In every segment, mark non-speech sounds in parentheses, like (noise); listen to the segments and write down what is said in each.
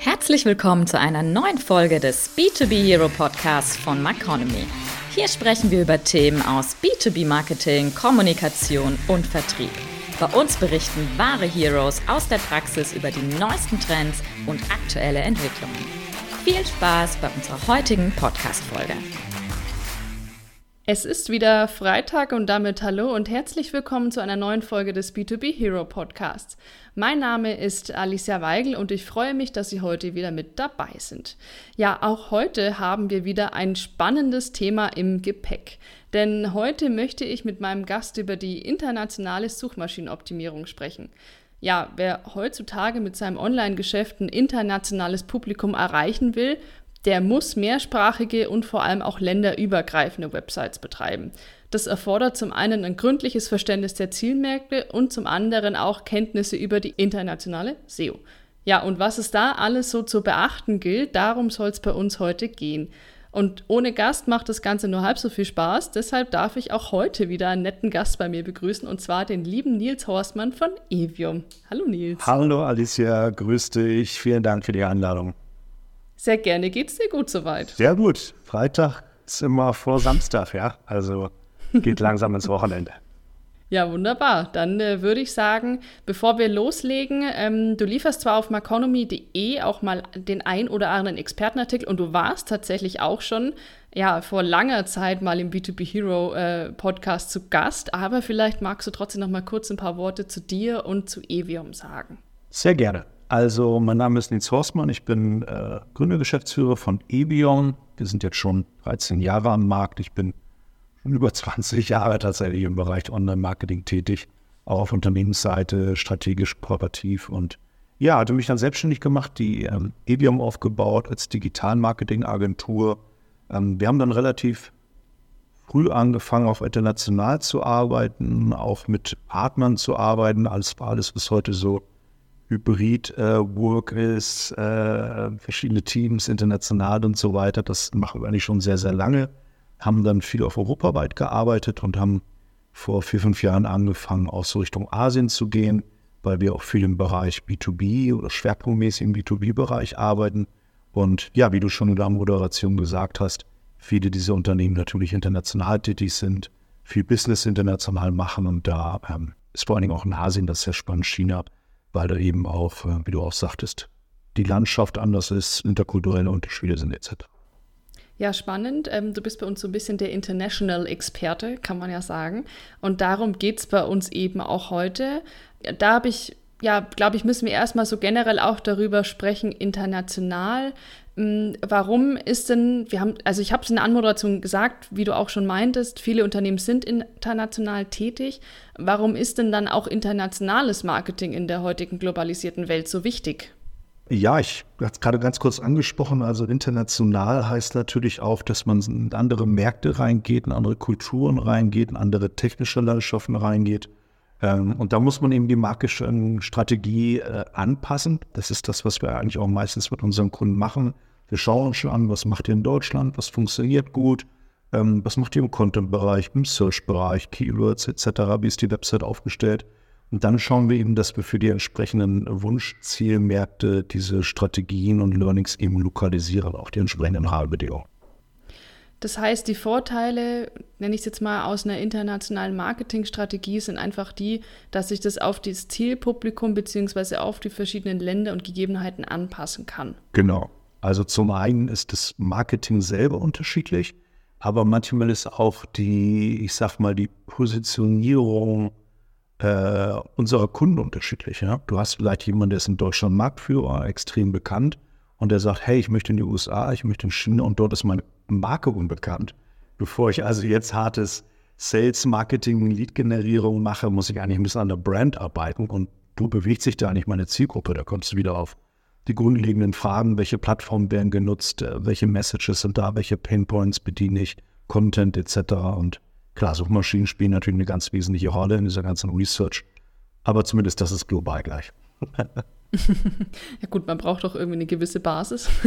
Herzlich willkommen zu einer neuen Folge des B2B Hero Podcasts von Maconomy. Hier sprechen wir über Themen aus B2B Marketing, Kommunikation und Vertrieb. Bei uns berichten wahre Heroes aus der Praxis über die neuesten Trends und aktuelle Entwicklungen. Viel Spaß bei unserer heutigen Podcast-Folge. Es ist wieder Freitag und damit hallo und herzlich willkommen zu einer neuen Folge des B2B Hero Podcasts. Mein Name ist Alicia Weigel und ich freue mich, dass Sie heute wieder mit dabei sind. Ja, auch heute haben wir wieder ein spannendes Thema im Gepäck. Denn heute möchte ich mit meinem Gast über die internationale Suchmaschinenoptimierung sprechen. Ja, wer heutzutage mit seinem Online-Geschäft ein internationales Publikum erreichen will, der muss mehrsprachige und vor allem auch länderübergreifende Websites betreiben. Das erfordert zum einen ein gründliches Verständnis der Zielmärkte und zum anderen auch Kenntnisse über die internationale SEO. Ja, und was es da alles so zu beachten gilt, darum soll es bei uns heute gehen. Und ohne Gast macht das Ganze nur halb so viel Spaß. Deshalb darf ich auch heute wieder einen netten Gast bei mir begrüßen und zwar den lieben Nils Horstmann von Evium. Hallo Nils. Hallo Alicia, grüß dich. Vielen Dank für die Einladung. Sehr gerne. Geht's dir gut soweit? Sehr gut. Freitag ist immer vor Samstag, ja. Also geht langsam ins Wochenende. Ja, wunderbar. Dann äh, würde ich sagen, bevor wir loslegen, ähm, du lieferst zwar auf maconomy.de auch mal den ein oder anderen Expertenartikel und du warst tatsächlich auch schon ja, vor langer Zeit mal im B2B Hero äh, Podcast zu Gast, aber vielleicht magst du trotzdem noch mal kurz ein paar Worte zu dir und zu Evium sagen. Sehr gerne. Also, mein Name ist Nils Horstmann, ich bin äh, Gründergeschäftsführer von Evion. Wir sind jetzt schon 13 Jahre am Markt. Ich bin schon über 20 Jahre tatsächlich im Bereich Online-Marketing tätig, auch auf Unternehmensseite, strategisch, kooperativ und ja, hatte mich dann selbstständig gemacht, die ähm, Evium aufgebaut als Digital-Marketing-Agentur. Ähm, wir haben dann relativ früh angefangen, auch international zu arbeiten, auch mit Partnern zu arbeiten. Alles war alles bis heute so Hybrid-Work äh, ist, äh, verschiedene Teams, international und so weiter. Das machen wir eigentlich schon sehr, sehr lange. Haben dann viel auf europaweit gearbeitet und haben vor vier, fünf Jahren angefangen, auch so Richtung Asien zu gehen, weil wir auch viel im Bereich B2B oder schwerpunktmäßig im B2B-Bereich arbeiten. Und ja, wie du schon in der Moderation gesagt hast, viele dieser Unternehmen natürlich international tätig sind, viel Business international machen und da ähm, ist vor allen Dingen auch in Asien das sehr spannend, China weil da eben auch, äh, wie du auch sagtest, die Landschaft anders ist, interkulturelle Unterschiede sind etc. Ja, spannend. Ähm, du bist bei uns so ein bisschen der International-Experte, kann man ja sagen. Und darum geht es bei uns eben auch heute. Da habe ich, ja, glaube ich, müssen wir erstmal so generell auch darüber sprechen, international. Hm, warum ist denn, wir haben, also ich habe es in der Anmoderation gesagt, wie du auch schon meintest, viele Unternehmen sind international tätig. Warum ist denn dann auch internationales Marketing in der heutigen globalisierten Welt so wichtig? Ja, ich habe es gerade ganz kurz angesprochen. Also international heißt natürlich auch, dass man in andere Märkte reingeht, in andere Kulturen reingeht, in andere technische Landschaften reingeht. Ähm, und da muss man eben die markische Strategie äh, anpassen. Das ist das, was wir eigentlich auch meistens mit unseren Kunden machen. Wir schauen uns schon an, was macht ihr in Deutschland, was funktioniert gut, ähm, was macht ihr im Content-Bereich, im Search-Bereich, Keywords etc., wie ist die Website aufgestellt. Und dann schauen wir eben, dass wir für die entsprechenden Wunschzielmärkte diese Strategien und Learnings eben lokalisieren, auch die entsprechenden Rahmenbedingungen. Das heißt, die Vorteile, nenne ich es jetzt mal aus einer internationalen Marketingstrategie, sind einfach die, dass ich das auf das Zielpublikum bzw. auf die verschiedenen Länder und Gegebenheiten anpassen kann. Genau. Also zum einen ist das Marketing selber unterschiedlich, aber manchmal ist auch die, ich sag mal, die Positionierung äh, unserer Kunden unterschiedlich. Ja? Du hast vielleicht jemanden, der ist in Deutschland Marktführer, extrem bekannt, und der sagt, hey, ich möchte in die USA, ich möchte in China und dort ist meine Marke unbekannt. Bevor ich also jetzt hartes Sales, Marketing, Lead-Generierung mache, muss ich eigentlich ein bisschen an der Brand arbeiten und du bewegt sich da eigentlich meine Zielgruppe. Da kommst du wieder auf die grundlegenden Fragen, welche Plattformen werden genutzt, äh, welche Messages sind da, welche Painpoints bediene ich, Content etc. Und klar, Suchmaschinen spielen natürlich eine ganz wesentliche Rolle in dieser ganzen Research. Aber zumindest das ist global gleich. (laughs) ja gut, man braucht doch irgendwie eine gewisse Basis. (laughs)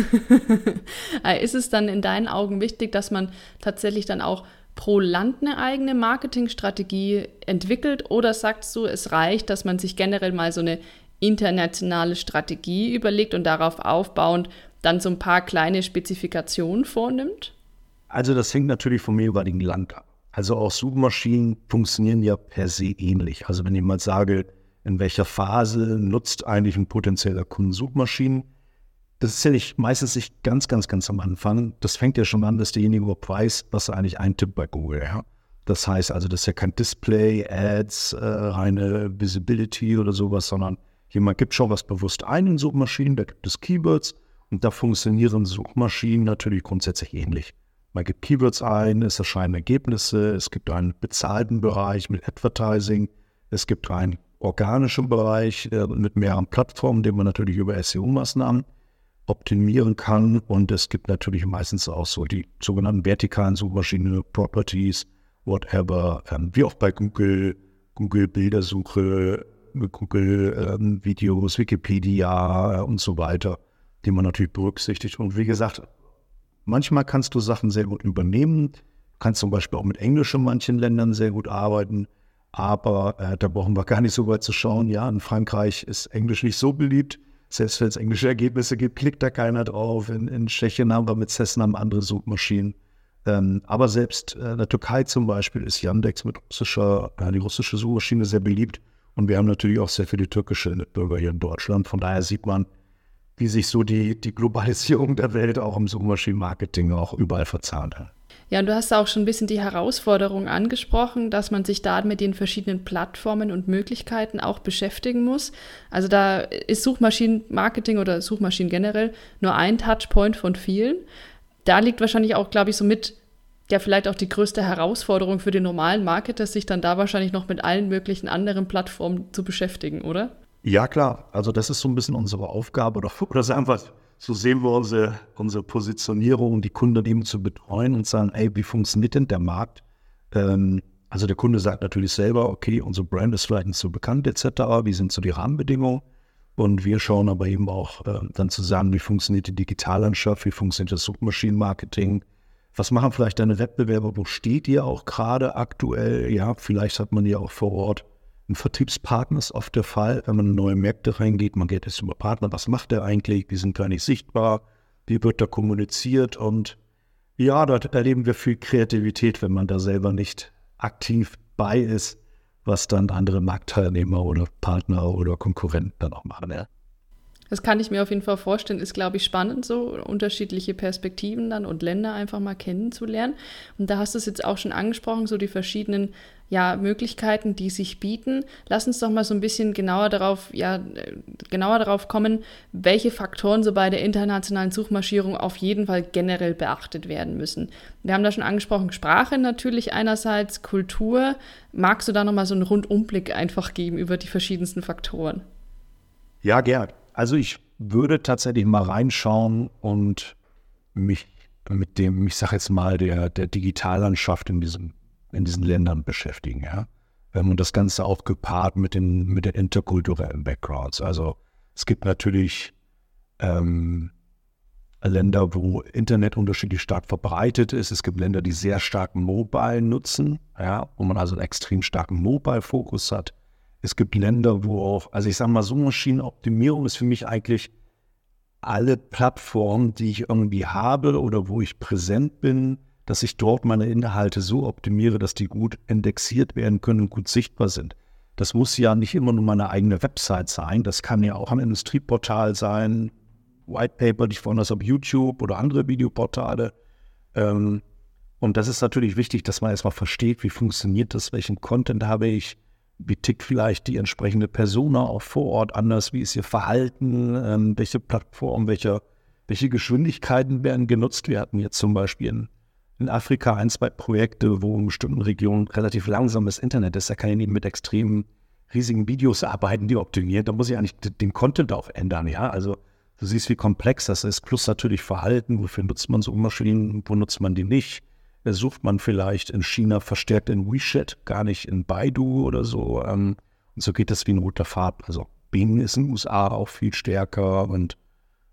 Äh, ist es dann in deinen Augen wichtig, dass man tatsächlich dann auch pro Land eine eigene Marketingstrategie entwickelt oder sagst du, es reicht, dass man sich generell mal so eine internationale Strategie überlegt und darauf aufbauend dann so ein paar kleine Spezifikationen vornimmt? Also das hängt natürlich vom jeweiligen Land ab. Also auch Suchmaschinen funktionieren ja per se ähnlich. Also wenn ich mal sage, in welcher Phase nutzt eigentlich ein potenzieller Kunde Suchmaschinen, das ist ja nicht, meistens nicht ganz, ganz, ganz am Anfang. Das fängt ja schon an, dass derjenige weiß, was er eigentlich eintippt bei Google. Ja? Das heißt also, das ist ja kein Display, Ads, äh, reine Visibility oder sowas, sondern jemand gibt schon was bewusst ein in Suchmaschinen, da gibt es Keywords und da funktionieren Suchmaschinen natürlich grundsätzlich ähnlich. Man gibt Keywords ein, es erscheinen Ergebnisse, es gibt einen bezahlten Bereich mit Advertising, es gibt einen organischen Bereich äh, mit mehreren Plattformen, den man natürlich über SEO-Maßnahmen optimieren kann. Und es gibt natürlich meistens auch so die sogenannten vertikalen Suchmaschinen, Properties, whatever, ähm, wie auch bei Google, Google Bildersuche, Google ähm, Videos, Wikipedia äh, und so weiter, die man natürlich berücksichtigt. Und wie gesagt, manchmal kannst du Sachen sehr gut übernehmen. Kannst zum Beispiel auch mit Englisch in manchen Ländern sehr gut arbeiten. Aber äh, da brauchen wir gar nicht so weit zu schauen. Ja, in Frankreich ist Englisch nicht so beliebt. Selbst wenn es englische Ergebnisse gibt, klickt da keiner drauf. In, in Tschechien haben wir mit Cessna andere Suchmaschinen. Ähm, aber selbst äh, in der Türkei zum Beispiel ist Yandex mit russischer, äh, die russische Suchmaschine sehr beliebt. Und wir haben natürlich auch sehr viele türkische Bürger hier in Deutschland. Von daher sieht man, wie sich so die, die Globalisierung der Welt auch im Suchmaschinenmarketing auch überall verzahnt hat. Ja, und du hast auch schon ein bisschen die Herausforderung angesprochen, dass man sich da mit den verschiedenen Plattformen und Möglichkeiten auch beschäftigen muss. Also da ist Suchmaschinenmarketing oder Suchmaschinen generell nur ein Touchpoint von vielen. Da liegt wahrscheinlich auch, glaube ich, so mit ja vielleicht auch die größte Herausforderung für den normalen Marketer, sich dann da wahrscheinlich noch mit allen möglichen anderen Plattformen zu beschäftigen, oder? Ja, klar. Also das ist so ein bisschen unsere Aufgabe oder, (laughs) oder sagen wir, so sehen wir unsere, unsere Positionierung, die Kunden eben zu betreuen und sagen, ey, wie funktioniert denn der Markt? Ähm, also der Kunde sagt natürlich selber, okay, unsere Brand ist vielleicht nicht so bekannt etc., wie sind so die Rahmenbedingungen? Und wir schauen aber eben auch äh, dann zusammen, wie funktioniert die Digitallandschaft, wie funktioniert das Suchmaschinenmarketing, was machen vielleicht deine Wettbewerber, wo steht ihr auch gerade aktuell? Ja, vielleicht hat man ja auch vor Ort ein Vertriebspartner ist oft der Fall, wenn man in neue Märkte reingeht. Man geht jetzt über Partner, was macht der eigentlich? Die sind gar nicht sichtbar. Wie wird da kommuniziert? Und ja, dort erleben wir viel Kreativität, wenn man da selber nicht aktiv bei ist, was dann andere Marktteilnehmer oder Partner oder Konkurrenten dann auch machen. Ja. Das kann ich mir auf jeden Fall vorstellen, ist, glaube ich, spannend, so unterschiedliche Perspektiven dann und Länder einfach mal kennenzulernen. Und da hast du es jetzt auch schon angesprochen, so die verschiedenen ja, Möglichkeiten, die sich bieten. Lass uns doch mal so ein bisschen genauer darauf, ja, genauer darauf kommen, welche Faktoren so bei der internationalen Suchmarschierung auf jeden Fall generell beachtet werden müssen. Wir haben da schon angesprochen, Sprache natürlich einerseits, Kultur. Magst du da nochmal so einen Rundumblick einfach geben über die verschiedensten Faktoren? Ja, gern. Also ich würde tatsächlich mal reinschauen und mich mit dem, ich sage jetzt mal, der, der Digitallandschaft in, diesem, in diesen Ländern beschäftigen, ja. Und das Ganze auch gepaart mit den, mit den interkulturellen Backgrounds. Also es gibt natürlich ähm, Länder, wo Internet unterschiedlich stark verbreitet ist. Es gibt Länder, die sehr stark Mobile nutzen, ja, wo man also einen extrem starken Mobile-Fokus hat. Es gibt Länder, wo auch, also ich sage mal, Suchmaschinenoptimierung ist für mich eigentlich alle Plattformen, die ich irgendwie habe oder wo ich präsent bin, dass ich dort meine Inhalte so optimiere, dass die gut indexiert werden können und gut sichtbar sind. Das muss ja nicht immer nur meine eigene Website sein. Das kann ja auch ein Industrieportal sein, White Paper, die ich vorhin auf YouTube oder andere Videoportale. Ähm, und das ist natürlich wichtig, dass man erstmal versteht, wie funktioniert das, welchen Content habe ich, wie tickt vielleicht die entsprechende Persona auch vor Ort anders, wie ist ihr Verhalten, ähm, welche Plattform, welche, welche Geschwindigkeiten werden genutzt. Wir hatten jetzt zum Beispiel in, in Afrika ein, zwei Projekte, wo in bestimmten Regionen relativ langsames Internet ist. Da kann ich nicht mit extremen riesigen Videos arbeiten, die optimiert. Da muss ich eigentlich den Content auch ändern, ja. Also du siehst, wie komplex das ist. Plus natürlich Verhalten, wofür nutzt man so Maschinen, wo nutzt man die nicht sucht man vielleicht in China verstärkt in WeChat, gar nicht in Baidu oder so. Ähm, und so geht das wie ein roter Faden. Also Bing ist in den USA auch viel stärker und,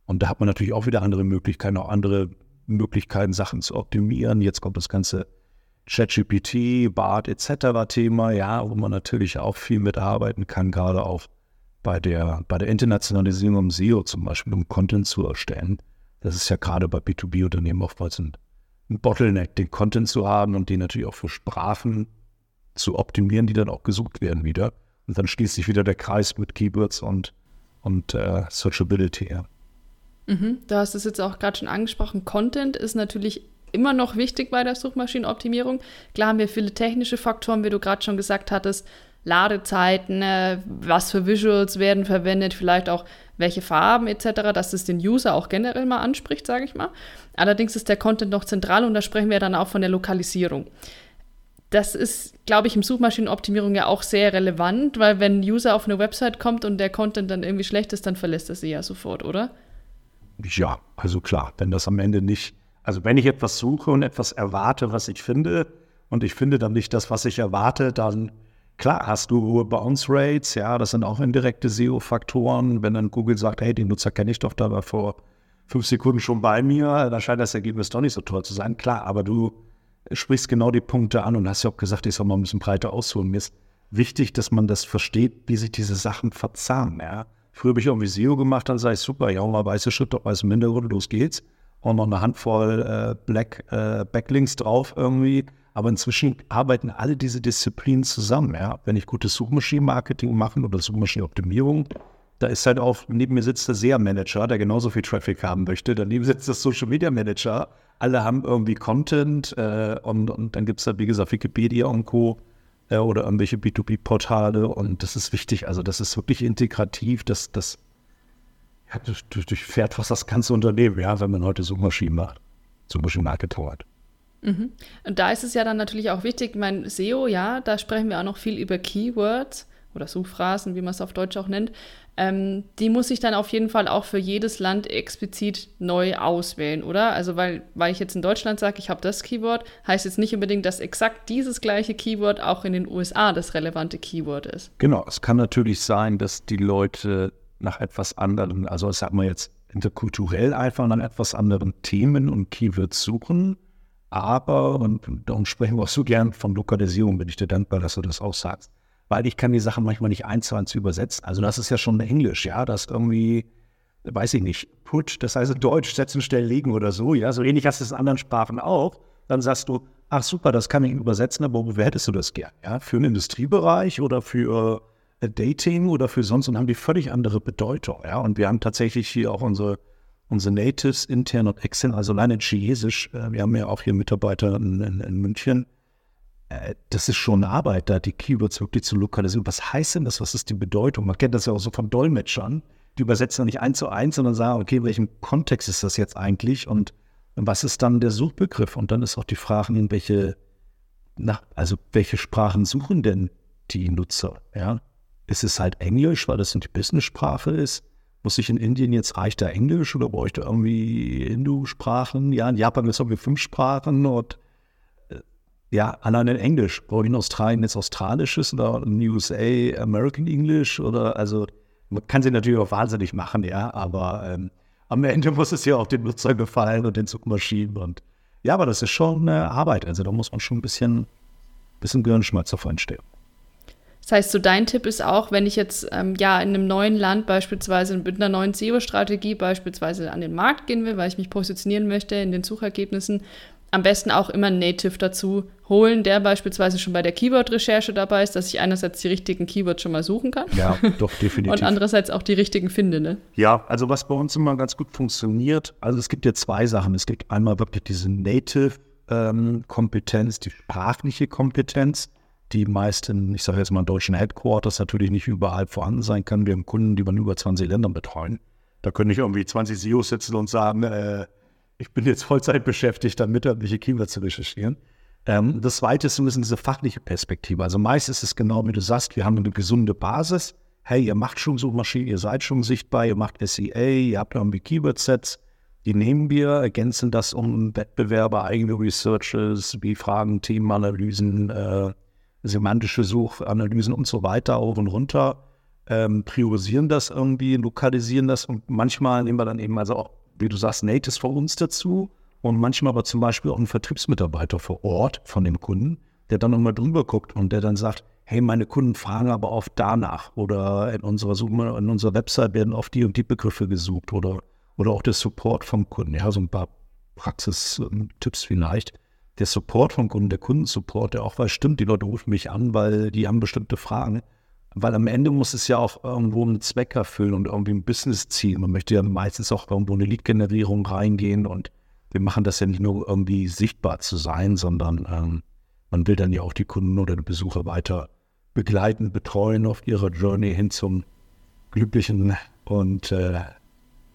und da hat man natürlich auch wieder andere Möglichkeiten, auch andere Möglichkeiten, Sachen zu optimieren. Jetzt kommt das ganze ChatGPT, BART etc. Thema, ja, wo man natürlich auch viel mitarbeiten kann, gerade auf bei der, bei der Internationalisierung im SEO zum Beispiel, um Content zu erstellen. Das ist ja gerade bei B2B-Unternehmen oftmals ein, ein Bottleneck, den Content zu haben und den natürlich auch für Sprachen zu optimieren, die dann auch gesucht werden wieder. Und dann schließt sich wieder der Kreis mit Keywords und, und äh, Searchability. Ja. Mhm, du hast es jetzt auch gerade schon angesprochen. Content ist natürlich immer noch wichtig bei der Suchmaschinenoptimierung. Klar haben wir viele technische Faktoren, wie du gerade schon gesagt hattest. Ladezeiten, äh, was für Visuals werden verwendet, vielleicht auch welche Farben etc., dass es den User auch generell mal anspricht, sage ich mal. Allerdings ist der Content noch zentral und da sprechen wir dann auch von der Lokalisierung. Das ist, glaube ich, im Suchmaschinenoptimierung ja auch sehr relevant, weil wenn ein User auf eine Website kommt und der Content dann irgendwie schlecht ist, dann verlässt er sie ja sofort, oder? Ja, also klar, wenn das am Ende nicht, also wenn ich etwas suche und etwas erwarte, was ich finde, und ich finde dann nicht das, was ich erwarte, dann klar hast du hohe Bounce Rates, ja, das sind auch indirekte SEO-Faktoren. Wenn dann Google sagt, hey, den Nutzer kenne ich doch, da war vor fünf Sekunden schon bei mir, dann scheint das Ergebnis doch nicht so toll zu sein. Klar, aber du sprichst genau die Punkte an und hast ja auch gesagt, ich soll mal ein bisschen breiter ausholen. Mir ist wichtig, dass man das versteht, wie sich diese Sachen verzahnen, ja. Früher habe ich irgendwie SEO gemacht, dann sage ich, super, ja, mal weiße Schrift auf weißem Hintergrund, los geht's. Und noch eine Handvoll äh, Black äh, Backlinks drauf irgendwie. Aber inzwischen arbeiten alle diese Disziplinen zusammen. Ja? Wenn ich gutes Suchmaschinenmarketing mache oder Suchmaschinenoptimierung, da ist halt auch, neben mir sitzt der SEA-Manager, der genauso viel Traffic haben möchte. Daneben sitzt der Social-Media-Manager. Alle haben irgendwie Content äh, und, und dann gibt es da, wie gesagt, Wikipedia und Co äh, oder irgendwelche B2B-Portale und das ist wichtig. Also das ist wirklich integrativ, das, das ja, durchfährt fast das ganze Unternehmen, ja, wenn man heute Suchmaschinen macht, Suchmaschinen-Marketing hat. Mhm. Und da ist es ja dann natürlich auch wichtig, mein SEO, ja, da sprechen wir auch noch viel über Keywords oder Suchphrasen, wie man es auf Deutsch auch nennt. Ähm, die muss ich dann auf jeden Fall auch für jedes Land explizit neu auswählen, oder? Also weil, weil ich jetzt in Deutschland sage, ich habe das Keyword, heißt jetzt nicht unbedingt, dass exakt dieses gleiche Keyword auch in den USA das relevante Keyword ist. Genau, es kann natürlich sein, dass die Leute nach etwas anderen, also ich sag mal jetzt interkulturell einfach nach etwas anderen Themen und Keywords suchen. Aber, und darum sprechen wir auch so gern von Lokalisierung, bin ich dir dankbar, dass du das auch sagst weil ich kann die Sachen manchmal nicht eins zu eins übersetzen. Also das ist ja schon Englisch, ja, das irgendwie, weiß ich nicht, put, das heißt Deutsch, setzen, stellen, legen oder so, ja, so ähnlich hast du es in anderen Sprachen auch. Dann sagst du, ach super, das kann ich übersetzen, aber wofür hättest du das gern, ja, für einen Industriebereich oder für äh, Dating oder für sonst und haben die völlig andere Bedeutung, ja, und wir haben tatsächlich hier auch unsere unsere Natives intern und extern, also alleine Chinesisch, äh, wir haben ja auch hier Mitarbeiter in, in, in München, äh, das ist schon Arbeit, da die Keywords wirklich zu lokalisieren. Was heißt denn das? Was ist die Bedeutung? Man kennt das ja auch so von Dolmetschern. Die übersetzen nicht eins zu eins, sondern sagen, okay, in welchem Kontext ist das jetzt eigentlich und was ist dann der Suchbegriff? Und dann ist auch die Frage, in welche, na, also welche Sprachen suchen denn die Nutzer? Ja? Ist es halt Englisch, weil das die Business-Sprache ist? Muss ich in Indien jetzt reicht da Englisch oder bräuchte irgendwie Hindu-Sprachen? Ja, in Japan ist irgendwie fünf Sprachen und ja, allein in Englisch. Brauche ich in Australien jetzt Australisches oder in USA American English oder also man kann sie natürlich auch wahnsinnig machen, ja, aber ähm, am Ende (laughs) muss es ja auch den Nutzer gefallen und den Zugmaschinen und ja, aber das ist schon eine Arbeit. Also da muss man schon ein bisschen, bisschen Gehirnschmalz davor entstehen. Das heißt, so dein Tipp ist auch, wenn ich jetzt ähm, ja in einem neuen Land beispielsweise mit einer neuen SEO-Strategie beispielsweise an den Markt gehen will, weil ich mich positionieren möchte in den Suchergebnissen, am besten auch immer einen Native dazu holen, der beispielsweise schon bei der Keyword-Recherche dabei ist, dass ich einerseits die richtigen Keywords schon mal suchen kann. Ja, doch, (laughs) definitiv. Und andererseits auch die richtigen finde, ne? Ja, also was bei uns immer ganz gut funktioniert, also es gibt ja zwei Sachen. Es gibt einmal wirklich diese Native-Kompetenz, ähm, die sprachliche Kompetenz, die meisten, ich sage jetzt mal, deutschen Headquarters natürlich nicht überall vorhanden sein kann. Wir haben Kunden, die wir in über 20 Ländern betreuen. Da können nicht irgendwie 20 SEOs sitzen und sagen, äh, ich bin jetzt Vollzeit beschäftigt, damit irgendwelche Keywords zu recherchieren. Ähm, das zweite ist ein bisschen diese fachliche Perspektive. Also meist ist es genau, wie du sagst, wir haben eine gesunde Basis. Hey, ihr macht schon Suchmaschinen, ihr seid schon sichtbar, ihr macht SEA, ihr habt irgendwie Keyword-Sets. Die nehmen wir, ergänzen das um Wettbewerber, eigene Researches, wie Fragen, Themenanalysen, äh, semantische Suchanalysen und so weiter hoch und runter. Ähm, priorisieren das irgendwie, lokalisieren das und manchmal nehmen wir dann eben also auch wie du sagst, Natives von uns dazu und manchmal aber zum Beispiel auch ein Vertriebsmitarbeiter vor Ort von dem Kunden, der dann nochmal drüber guckt und der dann sagt, hey, meine Kunden fragen aber oft danach oder in unserer Suche, in unserer Website werden oft die und die Begriffe gesucht oder, oder auch der Support vom Kunden. Ja, so ein paar Praxistipps vielleicht. Der Support vom Kunden, der Kundensupport, der auch weiß, stimmt, die Leute rufen mich an, weil die haben bestimmte Fragen. Weil am Ende muss es ja auch irgendwo einen Zweck erfüllen und irgendwie ein Business-Ziel. Man möchte ja meistens auch irgendwo eine Lead-Generierung reingehen und wir machen das ja nicht nur irgendwie sichtbar zu sein, sondern ähm, man will dann ja auch die Kunden oder die Besucher weiter begleiten, betreuen auf ihrer Journey hin zum glücklichen und äh,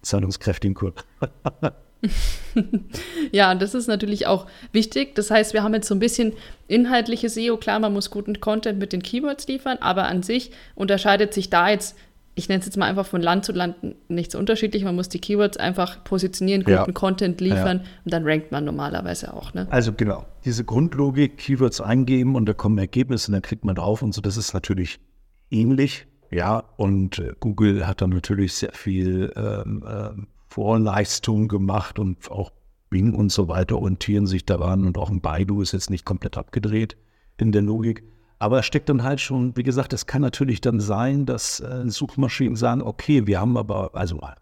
zahlungskräftigen Kunden. (laughs) (laughs) ja, das ist natürlich auch wichtig. Das heißt, wir haben jetzt so ein bisschen inhaltliche SEO. Klar, man muss guten Content mit den Keywords liefern, aber an sich unterscheidet sich da jetzt, ich nenne es jetzt mal einfach von Land zu Land nichts unterschiedlich. Man muss die Keywords einfach positionieren, guten ja. Content liefern ja. und dann rankt man normalerweise auch. Ne? Also genau, diese Grundlogik, Keywords eingeben und da kommen Ergebnisse und dann klickt man drauf und so, das ist natürlich ähnlich. Ja, und äh, Google hat dann natürlich sehr viel ähm, ähm, Vorleistung gemacht und auch Bing und so weiter orientieren sich daran und auch ein Baidu ist jetzt nicht komplett abgedreht in der Logik. Aber es steckt dann halt schon, wie gesagt, es kann natürlich dann sein, dass äh, Suchmaschinen sagen, okay, wir haben aber, also mal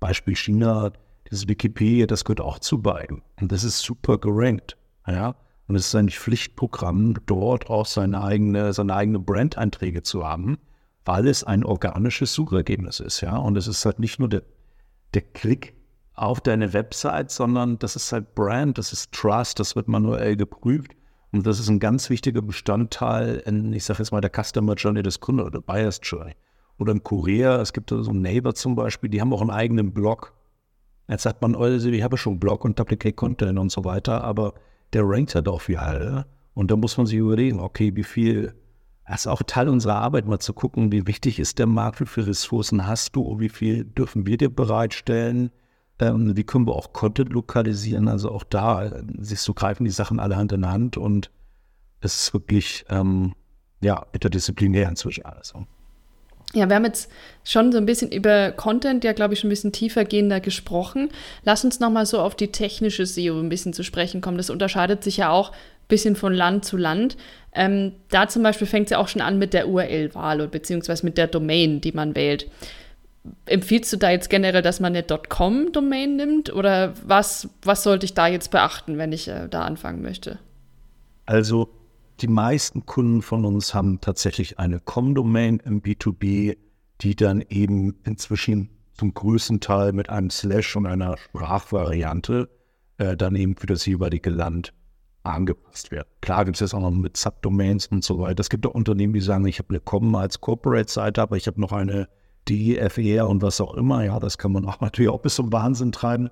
Beispiel China, dieses Wikipedia, das gehört auch zu Baidu. Und das ist super gerankt. Ja? Und es ist ein Pflichtprogramm, dort auch seine eigene, seine eigene Brand-Einträge zu haben, weil es ein organisches Suchergebnis ist. Ja? Und es ist halt nicht nur der der Klick auf deine Website, sondern das ist halt Brand, das ist Trust, das wird manuell geprüft. Und das ist ein ganz wichtiger Bestandteil in, ich sage jetzt mal, der Customer Journey des Kunden oder Buyers Journey. Oder in Korea, es gibt so ein Neighbor zum Beispiel, die haben auch einen eigenen Blog. Jetzt sagt man, oh, ich habe schon Blog und Duplicate Content und so weiter, aber der rankt halt auch wie alle. Und da muss man sich überlegen, okay, wie viel das ist auch Teil unserer Arbeit, mal zu gucken, wie wichtig ist der Markt, wie viele Ressourcen hast du, wie viel dürfen wir dir bereitstellen, ähm, wie können wir auch Content lokalisieren. Also auch da, äh, siehst du, greifen die Sachen alle Hand in Hand und es ist wirklich ähm, ja, interdisziplinär inzwischen alles. Ja, wir haben jetzt schon so ein bisschen über Content, ja, glaube ich, schon ein bisschen tiefergehender gesprochen. Lass uns nochmal so auf die technische SEO ein bisschen zu sprechen kommen. Das unterscheidet sich ja auch bisschen von Land zu Land. Ähm, da zum Beispiel fängt es ja auch schon an mit der URL-Wahl beziehungsweise mit der Domain, die man wählt. Empfiehlst du da jetzt generell, dass man eine .com-Domain nimmt oder was, was sollte ich da jetzt beachten, wenn ich äh, da anfangen möchte? Also die meisten Kunden von uns haben tatsächlich eine Com-Domain im B2B, die dann eben inzwischen zum größten Teil mit einem Slash und einer Sprachvariante äh, dann eben für das jeweilige Land angepasst werden. Klar gibt es jetzt auch noch mit Subdomains und so weiter. Es gibt auch Unternehmen, die sagen, ich habe eine Com als Corporate-Seite, aber ich habe noch eine DEFR und was auch immer. Ja, das kann man auch (laughs) natürlich auch bis zum Wahnsinn treiben.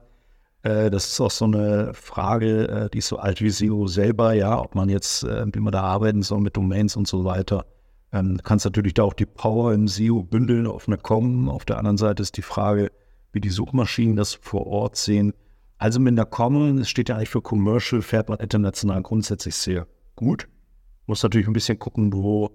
Äh, das ist auch so eine Frage, äh, die ist so alt wie SEO selber, ja, ob man jetzt, äh, wie man da arbeiten soll mit Domains und so weiter. Ähm, kannst natürlich da auch die Power im SEO bündeln auf einer Com. Auf der anderen Seite ist die Frage, wie die Suchmaschinen das vor Ort sehen. Also mit einer Common, es steht ja eigentlich für Commercial, fährt man international grundsätzlich sehr gut. Muss natürlich ein bisschen gucken, wo,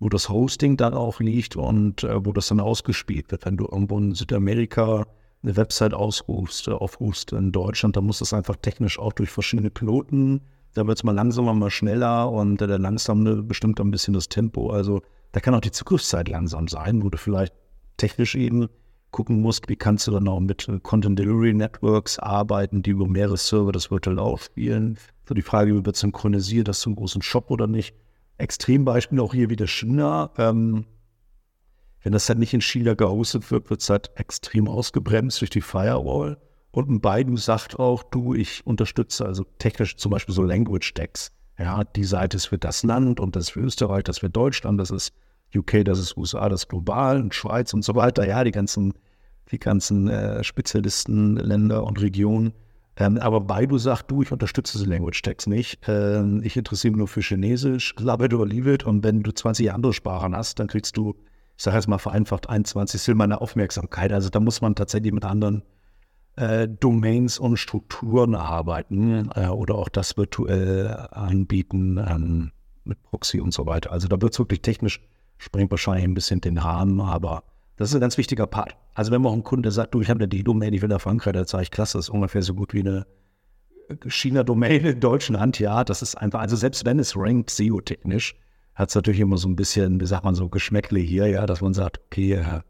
wo das Hosting dann auch liegt und äh, wo das dann ausgespielt wird. Wenn du irgendwo in Südamerika eine Website ausrufst, äh, aufrufst in Deutschland, dann muss das einfach technisch auch durch verschiedene Piloten. Da wird es mal langsamer, mal schneller und äh, der langsame bestimmt ein bisschen das Tempo. Also da kann auch die Zugriffszeit langsam sein, wo du vielleicht technisch eben gucken musst, wie kannst du dann auch mit äh, Content Delivery Networks arbeiten, die über mehrere Server das virtuell aufspielen. So die Frage, wie wird synchronisiert, das zum großen Shop oder nicht. Extrembeispiel auch hier wieder China. Ähm, wenn das halt nicht in China gehostet wird, wird es halt extrem ausgebremst durch die Firewall. Und ein Baidu sagt auch, du, ich unterstütze also technisch zum Beispiel so Language Decks. Ja, die Seite ist für das Land und das für Österreich, das für Deutschland, das ist UK, das ist USA, das ist global und Schweiz und so weiter. Ja, die ganzen, die ganzen äh, Spezialisten, Länder und Regionen. Ähm, aber Baidu sagt, du, ich unterstütze diese Language Tags nicht. Ähm, ich interessiere mich nur für Chinesisch, love it or leave it. Und wenn du 20 andere Sprachen hast, dann kriegst du, ich sage jetzt mal vereinfacht, 21 meiner Aufmerksamkeit. Also da muss man tatsächlich mit anderen äh, Domains und Strukturen arbeiten äh, oder auch das virtuell anbieten ähm, mit Proxy und so weiter. Also da wird es wirklich technisch sprengt wahrscheinlich ein bisschen den Rahmen, aber das ist ein ganz wichtiger Part. Also wenn man auch ein Kunde sagt, du, ich habe eine D-Domain, ich will nach Frankreich, dann sage ich, klasse, das ist ungefähr so gut wie eine China-Domain in Deutschland. Ja, das ist einfach, also selbst wenn es rankt SEO-technisch, hat es natürlich immer so ein bisschen, wie sagt man, so Geschmäckle hier, ja, dass man sagt, okay, äh,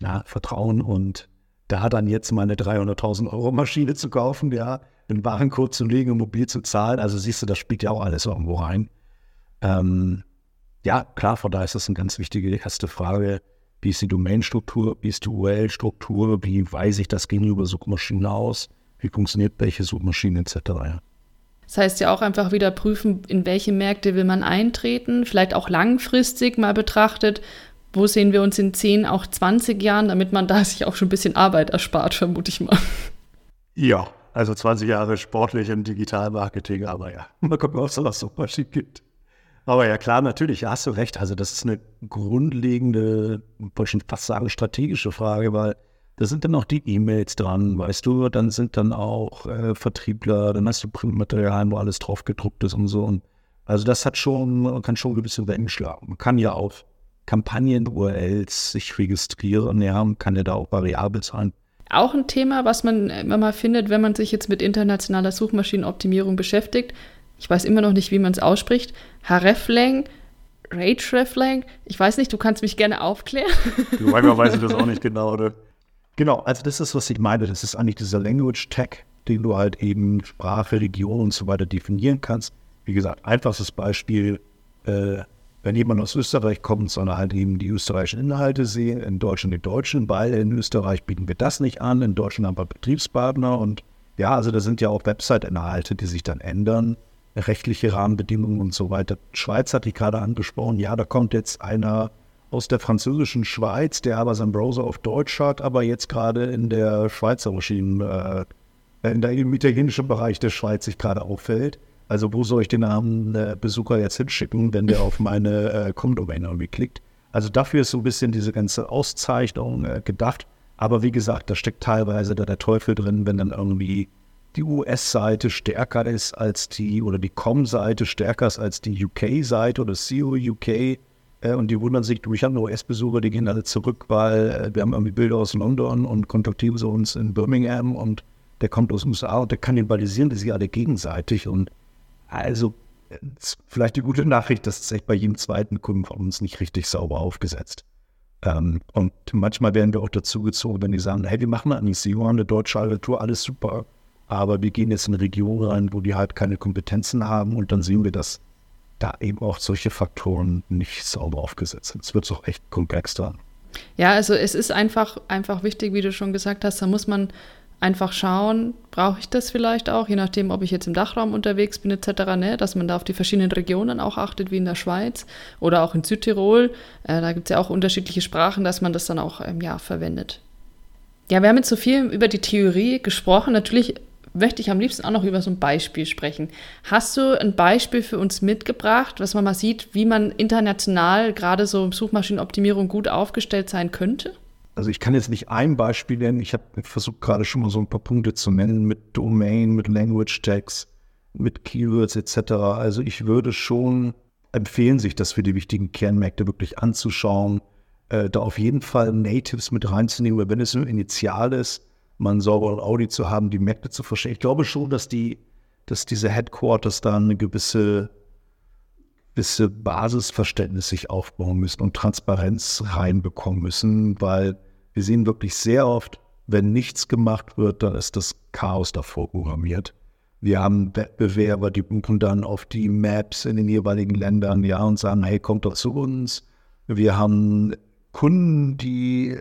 na, Vertrauen und da dann jetzt mal eine 300.000 Euro Maschine zu kaufen, ja, den Warencode zu legen und mobil zu zahlen, also siehst du, das spielt ja auch alles irgendwo rein. Ähm, ja, klar, von daher ist das eine ganz wichtige erste Frage. Wie ist die Domainstruktur? Wie ist die URL-Struktur? Wie weise ich das gegenüber Suchmaschinen aus? Wie funktioniert welche Suchmaschine etc.? Ja. Das heißt ja auch einfach wieder prüfen, in welche Märkte will man eintreten, vielleicht auch langfristig mal betrachtet, wo sehen wir uns in 10, auch 20 Jahren, damit man da (laughs) sich auch schon ein bisschen Arbeit erspart, vermute ich mal. Ja, also 20 Jahre sportlich im Digitalmarketing, aber ja, mal gucken, ob es was Suchmaschinen gibt. Aber ja, klar, natürlich, hast du recht. Also, das ist eine grundlegende, wollte ich fast sagen, strategische Frage, weil da sind dann auch die E-Mails dran, weißt du, dann sind dann auch äh, Vertriebler, dann hast du Printmaterial, wo alles drauf gedruckt ist und so. Und also das hat schon, kann schon gewisse Wellen schlagen. Man kann ja auf Kampagnen-URLs sich registrieren, ja, man kann ja da auch variabel sein. Auch ein Thema, was man immer mal findet, wenn man sich jetzt mit internationaler Suchmaschinenoptimierung beschäftigt, ich weiß immer noch nicht, wie man es ausspricht, Hareflang, Rage ich weiß nicht, du kannst mich gerne aufklären. Du, manchmal weiß ich das auch nicht (laughs) genau, oder? Genau, also das ist, was ich meine. Das ist eigentlich dieser Language Tag, den du halt eben Sprache, Region und so weiter definieren kannst. Wie gesagt, einfachstes Beispiel, äh, wenn jemand aus Österreich kommt, soll er halt eben die österreichischen Inhalte sehen, in Deutschland die deutschen, weil in Österreich bieten wir das nicht an, in Deutschland haben wir Betriebspartner und ja, also da sind ja auch Website-Inhalte, die sich dann ändern rechtliche Rahmenbedingungen und so weiter. Schweiz hat die gerade angesprochen. Ja, da kommt jetzt einer aus der französischen Schweiz, der aber seinen Browser auf Deutsch hat, aber jetzt gerade in der schweizerischen, äh, in der, im italienischen Bereich der Schweiz sich gerade auffällt. Also wo soll ich den armen äh, Besucher jetzt hinschicken, wenn der auf meine äh, Com-Domain irgendwie klickt? Also dafür ist so ein bisschen diese ganze Auszeichnung äh, gedacht. Aber wie gesagt, da steckt teilweise da der Teufel drin, wenn dann irgendwie die US-Seite stärker ist als die, oder die Com-Seite stärker ist als die UK-Seite oder CEO UK. Äh, und die wundern sich, ich habe US-Besucher, die gehen alle zurück, weil äh, wir haben irgendwie Bilder aus London und kontaktieren sie uns in Birmingham und der kommt aus den USA und der kannibalisieren die sich alle gegenseitig. Und also vielleicht die gute Nachricht, das ist echt bei jedem zweiten Kunden von uns nicht richtig sauber aufgesetzt. Ähm, und manchmal werden wir auch dazu gezogen, wenn die sagen, hey, wir machen eigentlich SEO, eine deutsche Agentur, alles super aber wir gehen jetzt in eine Region rein, wo die halt keine Kompetenzen haben und dann sehen wir, dass da eben auch solche Faktoren nicht sauber aufgesetzt sind. Es wird auch echt komplex dann. Ja, also es ist einfach, einfach wichtig, wie du schon gesagt hast, da muss man einfach schauen, brauche ich das vielleicht auch, je nachdem, ob ich jetzt im Dachraum unterwegs bin etc., ne, dass man da auf die verschiedenen Regionen auch achtet, wie in der Schweiz oder auch in Südtirol. Äh, da gibt es ja auch unterschiedliche Sprachen, dass man das dann auch ähm, ja, verwendet. Ja, wir haben jetzt so viel über die Theorie gesprochen. Natürlich möchte ich am liebsten auch noch über so ein Beispiel sprechen. Hast du ein Beispiel für uns mitgebracht, was man mal sieht, wie man international gerade so Suchmaschinenoptimierung gut aufgestellt sein könnte? Also ich kann jetzt nicht ein Beispiel nennen. Ich habe versucht gerade schon mal so ein paar Punkte zu nennen mit Domain, mit Language Tags, mit Keywords etc. Also ich würde schon empfehlen, sich das für die wichtigen Kernmärkte wirklich anzuschauen, äh, da auf jeden Fall Natives mit reinzunehmen, weil wenn es nur initial ist, mal einen sauberen Audi zu haben, die Märkte zu verstehen. Ich glaube schon, dass die, dass diese Headquarters da eine gewisse, gewisse Basisverständnis sich aufbauen müssen und Transparenz reinbekommen müssen, weil wir sehen wirklich sehr oft, wenn nichts gemacht wird, dann ist das Chaos davor programmiert. Wir haben Wettbewerber, die buchen dann auf die Maps in den jeweiligen Ländern, ja, und sagen, hey, kommt doch zu uns. Wir haben Kunden, die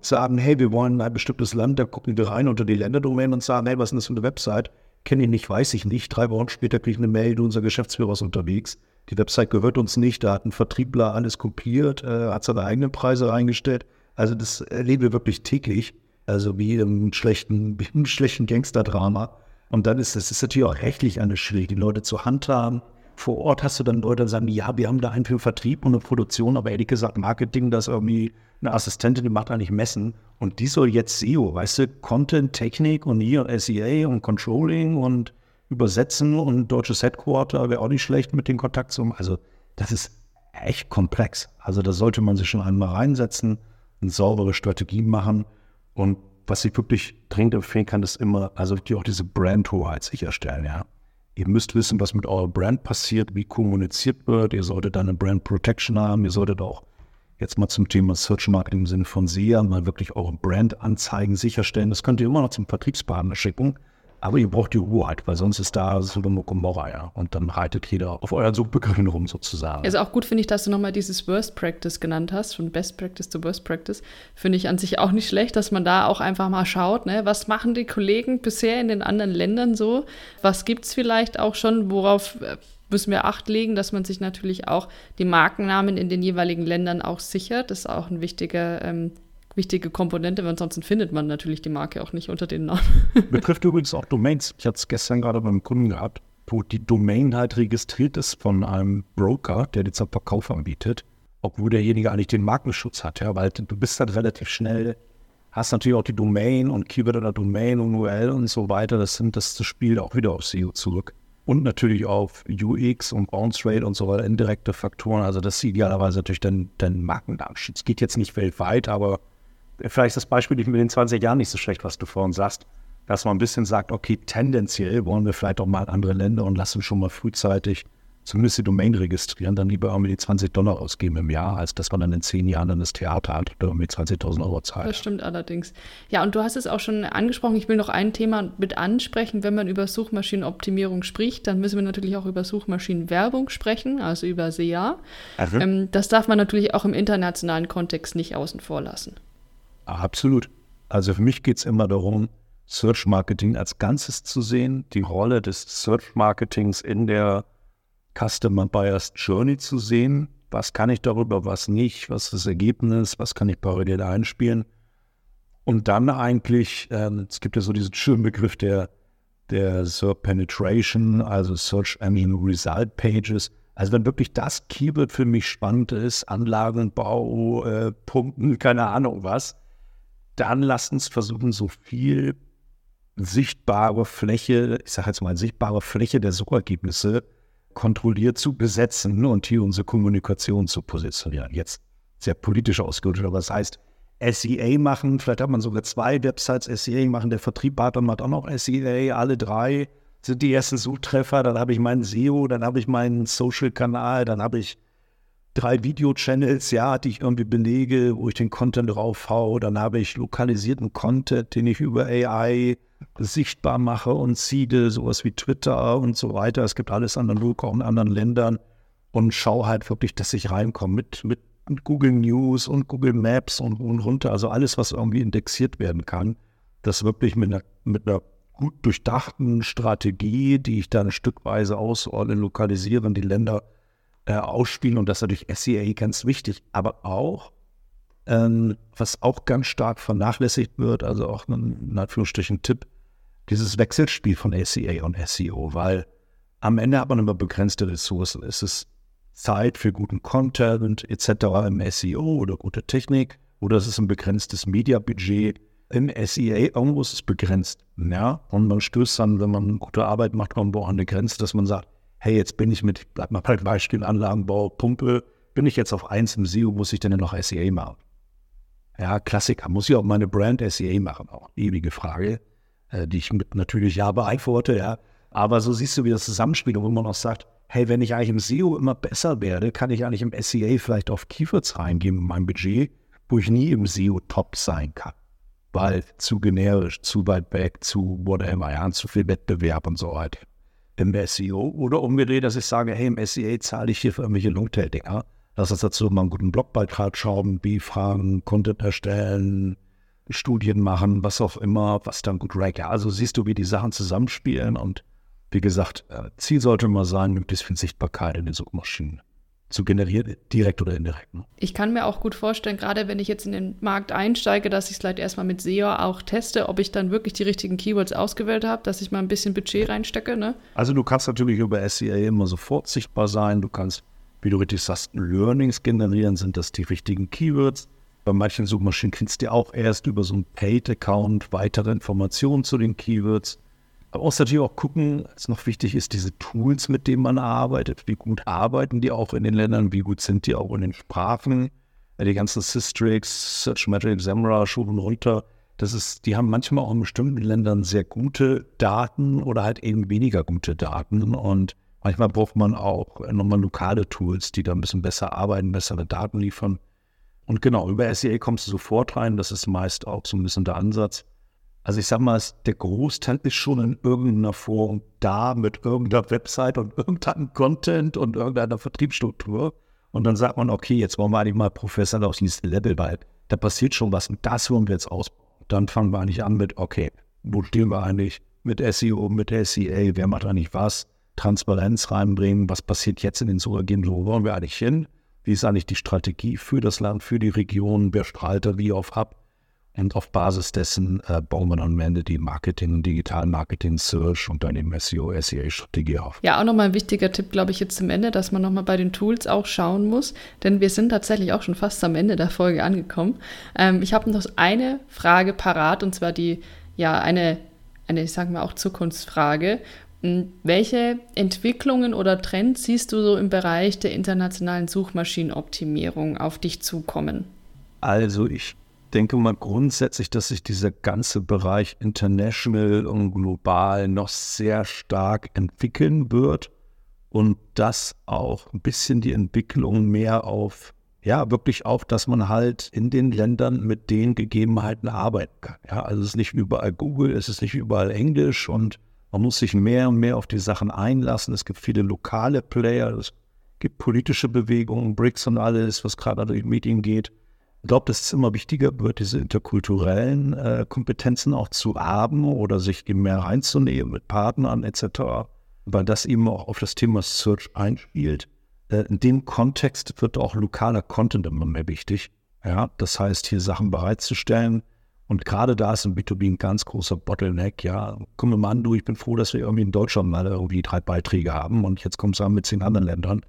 sagen, hey, wir wollen ein bestimmtes Land, da gucken wir rein unter die Länderdomänen und sagen, hey, was ist denn das für eine Website? Kenne ich nicht, weiß ich nicht. Drei Wochen später kriege ich eine Mail, du, unser Geschäftsführer ist unterwegs. Die Website gehört uns nicht, da hat ein Vertriebler alles kopiert, äh, hat seine eigenen Preise reingestellt. Also das erleben wir wirklich täglich, also wie im schlechten, (laughs) im schlechten Gangster-Drama. Und dann ist es natürlich auch rechtlich eine schwierig, die Leute zur Hand haben. Vor Ort hast du dann Leute, die sagen, ja, wir haben da einen für Vertrieb und eine Produktion, aber ehrlich gesagt, Marketing, das irgendwie eine Assistentin, die macht eigentlich Messen und die soll jetzt SEO, weißt du, Content, Technik und hier SEA und Controlling und Übersetzen und deutsches Headquarter wäre auch nicht schlecht mit den Kontakt zum. Also das ist echt komplex. Also da sollte man sich schon einmal reinsetzen, eine saubere Strategie machen und was ich wirklich dringend empfehlen kann, ist immer, also die auch diese Brandhoheit sicherstellen, ja. Ihr müsst wissen, was mit eurer Brand passiert, wie kommuniziert wird. Ihr solltet dann eine Brand Protection haben. Ihr solltet auch jetzt mal zum Thema Search Marketing im Sinne von SEA mal wirklich eure Brand-Anzeigen sicherstellen. Das könnt ihr immer noch zum Vertriebspartner schicken. Aber ihr braucht die Hoheit, weil sonst ist da so eine Gomorra, ja. Und dann reitet jeder auf euren Suchbegriffen rum sozusagen. Also auch gut finde ich, dass du nochmal dieses Worst Practice genannt hast, von Best Practice zu Worst Practice. Finde ich an sich auch nicht schlecht, dass man da auch einfach mal schaut, ne? was machen die Kollegen bisher in den anderen Ländern so? Was gibt es vielleicht auch schon, worauf äh, müssen wir Acht legen, dass man sich natürlich auch die Markennamen in den jeweiligen Ländern auch sichert. Das ist auch ein wichtiger ähm, wichtige Komponente, weil ansonsten findet man natürlich die Marke auch nicht unter den Namen. (laughs) Betrifft übrigens auch Domains. Ich hatte es gestern gerade beim Kunden gehabt, wo die Domain halt registriert ist von einem Broker, der die zum Verkauf anbietet, obwohl derjenige eigentlich den Markenschutz hat, ja, weil du bist halt relativ schnell, hast natürlich auch die Domain und Keyword oder Domain und URL und so weiter. Das sind das spielt auch wieder auf SEO zurück. Und natürlich auf UX und Bounce Rate und so weiter, indirekte Faktoren. Also das ist idealerweise natürlich dein, dein Markennamen. Es geht jetzt nicht weltweit, aber vielleicht ist das Beispiel mit den 20 Jahren nicht so schlecht, was du vorhin sagst, dass man ein bisschen sagt, okay, tendenziell wollen wir vielleicht auch mal andere Länder und lassen schon mal frühzeitig zumindest die Domain registrieren, dann lieber irgendwie die 20 Dollar ausgeben im Jahr, als dass man dann in zehn Jahren dann das Theater hat oder mit 20.000 Euro zahlt. Das stimmt allerdings. Ja, und du hast es auch schon angesprochen. Ich will noch ein Thema mit ansprechen. Wenn man über Suchmaschinenoptimierung spricht, dann müssen wir natürlich auch über Suchmaschinenwerbung sprechen, also über SEA. Also. Ähm, das darf man natürlich auch im internationalen Kontext nicht außen vor lassen. Absolut. Also für mich geht es immer darum, Search Marketing als Ganzes zu sehen, die Rolle des Search Marketings in der Customer Buyers Journey zu sehen. Was kann ich darüber, was nicht, was das Ergebnis, was kann ich parallel einspielen. Und dann eigentlich, äh, es gibt ja so diesen schönen Begriff der, der Search Penetration, also Search Engine Result Pages. Also wenn wirklich das Keyword für mich spannend ist, Anlagenbau, äh, Pumpen, keine Ahnung was, dann lasst uns versuchen, so viel sichtbare Fläche, ich sage jetzt mal sichtbare Fläche der Suchergebnisse kontrolliert zu besetzen und hier unsere Kommunikation zu positionieren. Jetzt sehr politisch ausgedrückt, aber das heißt, SEA machen, vielleicht hat man sogar zwei Websites SEA machen, der Vertrieb hat dann auch noch SEA, alle drei sind die ersten Suchtreffer, dann habe ich meinen SEO, dann habe ich meinen Social-Kanal, dann habe ich drei Video-Channels, ja, die ich irgendwie belege, wo ich den Content draufhau. Dann habe ich lokalisierten Content, den ich über AI sichtbar mache und seede, sowas wie Twitter und so weiter. Es gibt alles analog auch in anderen Ländern und schaue halt wirklich, dass ich reinkomme mit, mit Google News und Google Maps und, und runter. Also alles, was irgendwie indexiert werden kann, das wirklich mit einer, mit einer gut durchdachten Strategie, die ich dann stückweise ausordne, lokalisiere, die Länder äh, ausspielen und das ist natürlich SEA ganz wichtig, aber auch, ähm, was auch ganz stark vernachlässigt wird, also auch ein, in Anführungsstrichen Tipp, dieses Wechselspiel von SEA und SEO, weil am Ende hat man immer begrenzte Ressourcen. Es ist Zeit für guten Content etc. im SEO oder gute Technik oder es ist ein begrenztes Mediabudget. Im SEA irgendwo ist es begrenzt. Ja? Und man stößt dann, wenn man gute Arbeit macht, irgendwo an eine Grenze, dass man sagt, hey, jetzt bin ich mit, bleib mal bei Beispiel Anlagenbau, Pumpe, bin ich jetzt auf 1 im SEO, muss ich denn noch SEA machen? Ja, Klassiker, muss ich auch meine Brand SEA machen? Auch ewige Frage, äh, die ich mit natürlich ja beantworte, ja. Aber so siehst du, wie das Zusammenspiel, wo man auch sagt, hey, wenn ich eigentlich im SEO immer besser werde, kann ich eigentlich im SEA vielleicht auf Keywords reingeben in mein Budget, wo ich nie im SEO top sein kann. Weil zu generisch, zu weit weg, zu whatever, ja, zu viel Wettbewerb und so weiter im SEO oder umgedreht, dass ich sage, hey, im SEA zahle ich hier für irgendwelche Longtail-Dinger. Lass uns dazu mal einen guten Blogbeitrag schauen, B-Fragen, Content erstellen, Studien machen, was auch immer, was dann gut rankt. Also siehst du, wie die Sachen zusammenspielen und wie gesagt, äh, Ziel sollte mal sein, möglichst viel Sichtbarkeit in den Suchmaschinen zu generieren, direkt oder indirekt. Ne? Ich kann mir auch gut vorstellen, gerade wenn ich jetzt in den Markt einsteige, dass ich es vielleicht erstmal mit SEO auch teste, ob ich dann wirklich die richtigen Keywords ausgewählt habe, dass ich mal ein bisschen Budget reinstecke. Ne? Also du kannst natürlich über SEA immer sofort sichtbar sein. Du kannst, wie du richtig sagst, Learnings generieren. Sind das die richtigen Keywords? Bei manchen Suchmaschinen kriegst du auch erst über so einen Paid-Account weitere Informationen zu den Keywords. Aber muss natürlich auch gucken, was noch wichtig ist, diese Tools, mit denen man arbeitet. Wie gut arbeiten die auch in den Ländern? Wie gut sind die auch in den Sprachen? Die ganzen Systrix, Searchmetric, Semra, Schulen runter. Das ist, die haben manchmal auch in bestimmten Ländern sehr gute Daten oder halt eben weniger gute Daten. Und manchmal braucht man auch nochmal lokale Tools, die da ein bisschen besser arbeiten, bessere Daten liefern. Und genau, über SEA kommst du sofort rein. Das ist meist auch so ein bisschen der Ansatz. Also ich sag mal, der Großteil ist schon in irgendeiner Form da mit irgendeiner Website und irgendeinem Content und irgendeiner Vertriebsstruktur. Und dann sagt man, okay, jetzt wollen wir eigentlich mal professionell auf dieses Level, weil da passiert schon was und das wollen wir jetzt ausbauen. Dann fangen wir eigentlich an mit, okay, wo stehen wir eigentlich mit SEO, mit SEA, wer macht eigentlich was, Transparenz reinbringen, was passiert jetzt in den Suchergebnissen, wo wollen wir eigentlich hin, wie ist eigentlich die Strategie für das Land, für die Region, wer strahlt da wie auf ab und auf Basis dessen äh, bauen wir dann am Ende die Marketing, Digital Marketing, Search und dann eben SEO, SEA-Strategie auf. Ja, auch nochmal ein wichtiger Tipp, glaube ich, jetzt zum Ende, dass man nochmal bei den Tools auch schauen muss, denn wir sind tatsächlich auch schon fast am Ende der Folge angekommen. Ähm, ich habe noch eine Frage parat und zwar die, ja, eine, eine, ich sage mal auch Zukunftsfrage. Hm, welche Entwicklungen oder Trends siehst du so im Bereich der internationalen Suchmaschinenoptimierung auf dich zukommen? Also ich denke mal grundsätzlich, dass sich dieser ganze Bereich international und global noch sehr stark entwickeln wird und dass auch ein bisschen die Entwicklung mehr auf, ja, wirklich auf, dass man halt in den Ländern mit den Gegebenheiten arbeiten kann. Ja, also es ist nicht überall Google, es ist nicht überall Englisch und man muss sich mehr und mehr auf die Sachen einlassen. Es gibt viele lokale Player, es gibt politische Bewegungen, BRICS und alles, was gerade durch Medien geht. Ich glaube, dass es immer wichtiger wird, diese interkulturellen äh, Kompetenzen auch zu haben oder sich mehr reinzunehmen mit Partnern etc., weil das eben auch auf das Thema Search einspielt. Äh, in dem Kontext wird auch lokaler Content immer mehr wichtig. Ja, das heißt, hier Sachen bereitzustellen. Und gerade da ist im B2B ein ganz großer Bottleneck. Ja, wir mal an, du, ich bin froh, dass wir irgendwie in Deutschland mal irgendwie drei Beiträge haben und jetzt kommt es an mit zehn anderen Ländern.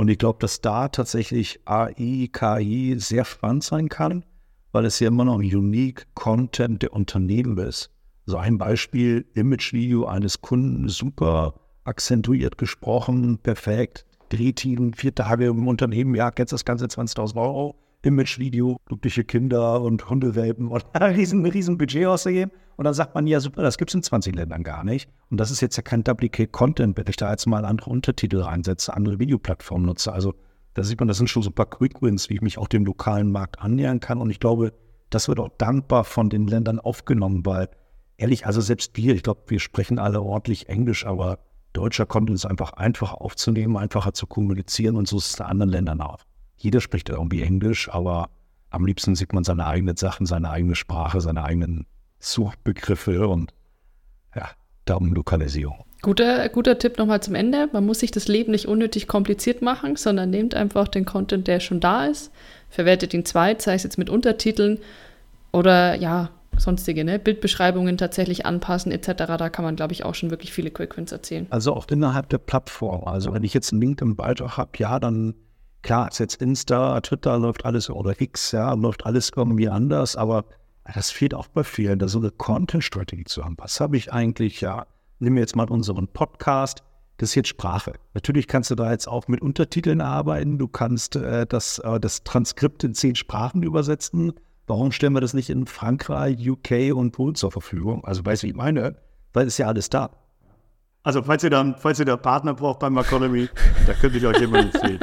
Und ich glaube, dass da tatsächlich AI, KI sehr spannend sein kann, weil es ja immer noch Unique Content der Unternehmen ist. So ein Beispiel, Image-Video eines Kunden, super akzentuiert gesprochen, perfekt. Drehteam, vier Tage im Unternehmen, ja, kennst das Ganze 20.000 Euro. Image-Video, glückliche Kinder und Hundewelpen und (laughs) ein riesen, riesen Budget ausgegeben. Und dann sagt man, ja super, das gibt es in 20 Ländern gar nicht. Und das ist jetzt ja kein Duplicate-Content, wenn ich da jetzt mal andere Untertitel reinsetze, andere Videoplattformen nutze. Also da sieht man, das sind schon so ein paar Quick-Wins, wie ich mich auch dem lokalen Markt annähern kann. Und ich glaube, das wird auch dankbar von den Ländern aufgenommen, weil ehrlich, also selbst wir, ich glaube, wir sprechen alle ordentlich Englisch, aber deutscher Content ist einfach einfacher aufzunehmen, einfacher zu kommunizieren und so ist es in anderen Ländern auch. Jeder spricht irgendwie Englisch, aber am liebsten sieht man seine eigenen Sachen, seine eigene Sprache, seine eigenen Suchbegriffe und ja, darum Lokalisierung. Guter, guter Tipp nochmal zum Ende. Man muss sich das Leben nicht unnötig kompliziert machen, sondern nehmt einfach den Content, der schon da ist, verwertet ihn zweit, sei es jetzt mit Untertiteln oder ja, sonstige ne? Bildbeschreibungen tatsächlich anpassen etc. Da kann man, glaube ich, auch schon wirklich viele Quickwins erzählen. Also auch innerhalb der Plattform. Also wenn ich jetzt einen LinkedIn-Beitrag habe, ja, dann Klar, ist jetzt Insta, Twitter läuft alles oder X, ja, läuft alles irgendwie anders, aber das fehlt auch bei vielen, da so eine Content-Strategie zu haben. Was habe ich eigentlich, ja, nehmen wir jetzt mal unseren Podcast, das ist jetzt Sprache. Natürlich kannst du da jetzt auch mit Untertiteln arbeiten, du kannst äh, das, äh, das Transkript in zehn Sprachen übersetzen. Warum stellen wir das nicht in Frankreich, UK und Polen zur Verfügung? Also weißt du, wie ich meine? Weil es ist ja alles da. Also falls ihr dann, falls ihr da Partner braucht beim Economy, da könnte ich euch jemanden empfehlen.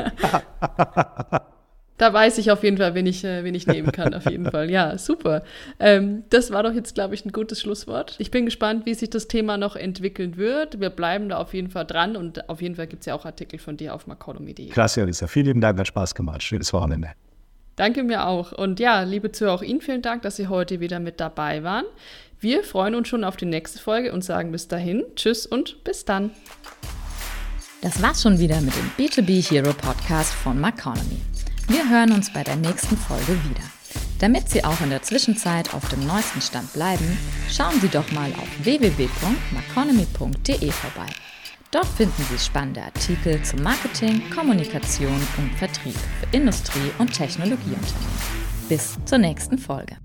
Da weiß ich auf jeden Fall, wen ich, äh, wen ich nehmen kann, auf jeden Fall. Ja, super. Ähm, das war doch jetzt, glaube ich, ein gutes Schlusswort. Ich bin gespannt, wie sich das Thema noch entwickeln wird. Wir bleiben da auf jeden Fall dran und auf jeden Fall gibt es ja auch Artikel von dir auf maconomy.de. Klasse, Alisa. Vielen lieben Dank, hat Spaß gemacht. Schönes Wochenende. Danke mir auch. Und ja, liebe Zuhörer, auch Ihnen vielen Dank, dass Sie heute wieder mit dabei waren. Wir freuen uns schon auf die nächste Folge und sagen bis dahin Tschüss und bis dann. Das war's schon wieder mit dem B2B Hero Podcast von Maconomy. Wir hören uns bei der nächsten Folge wieder. Damit Sie auch in der Zwischenzeit auf dem neuesten Stand bleiben, schauen Sie doch mal auf www.maconomy.de vorbei. Dort finden Sie spannende Artikel zu Marketing, Kommunikation und Vertrieb für Industrie- und Technologieunternehmen. Bis zur nächsten Folge.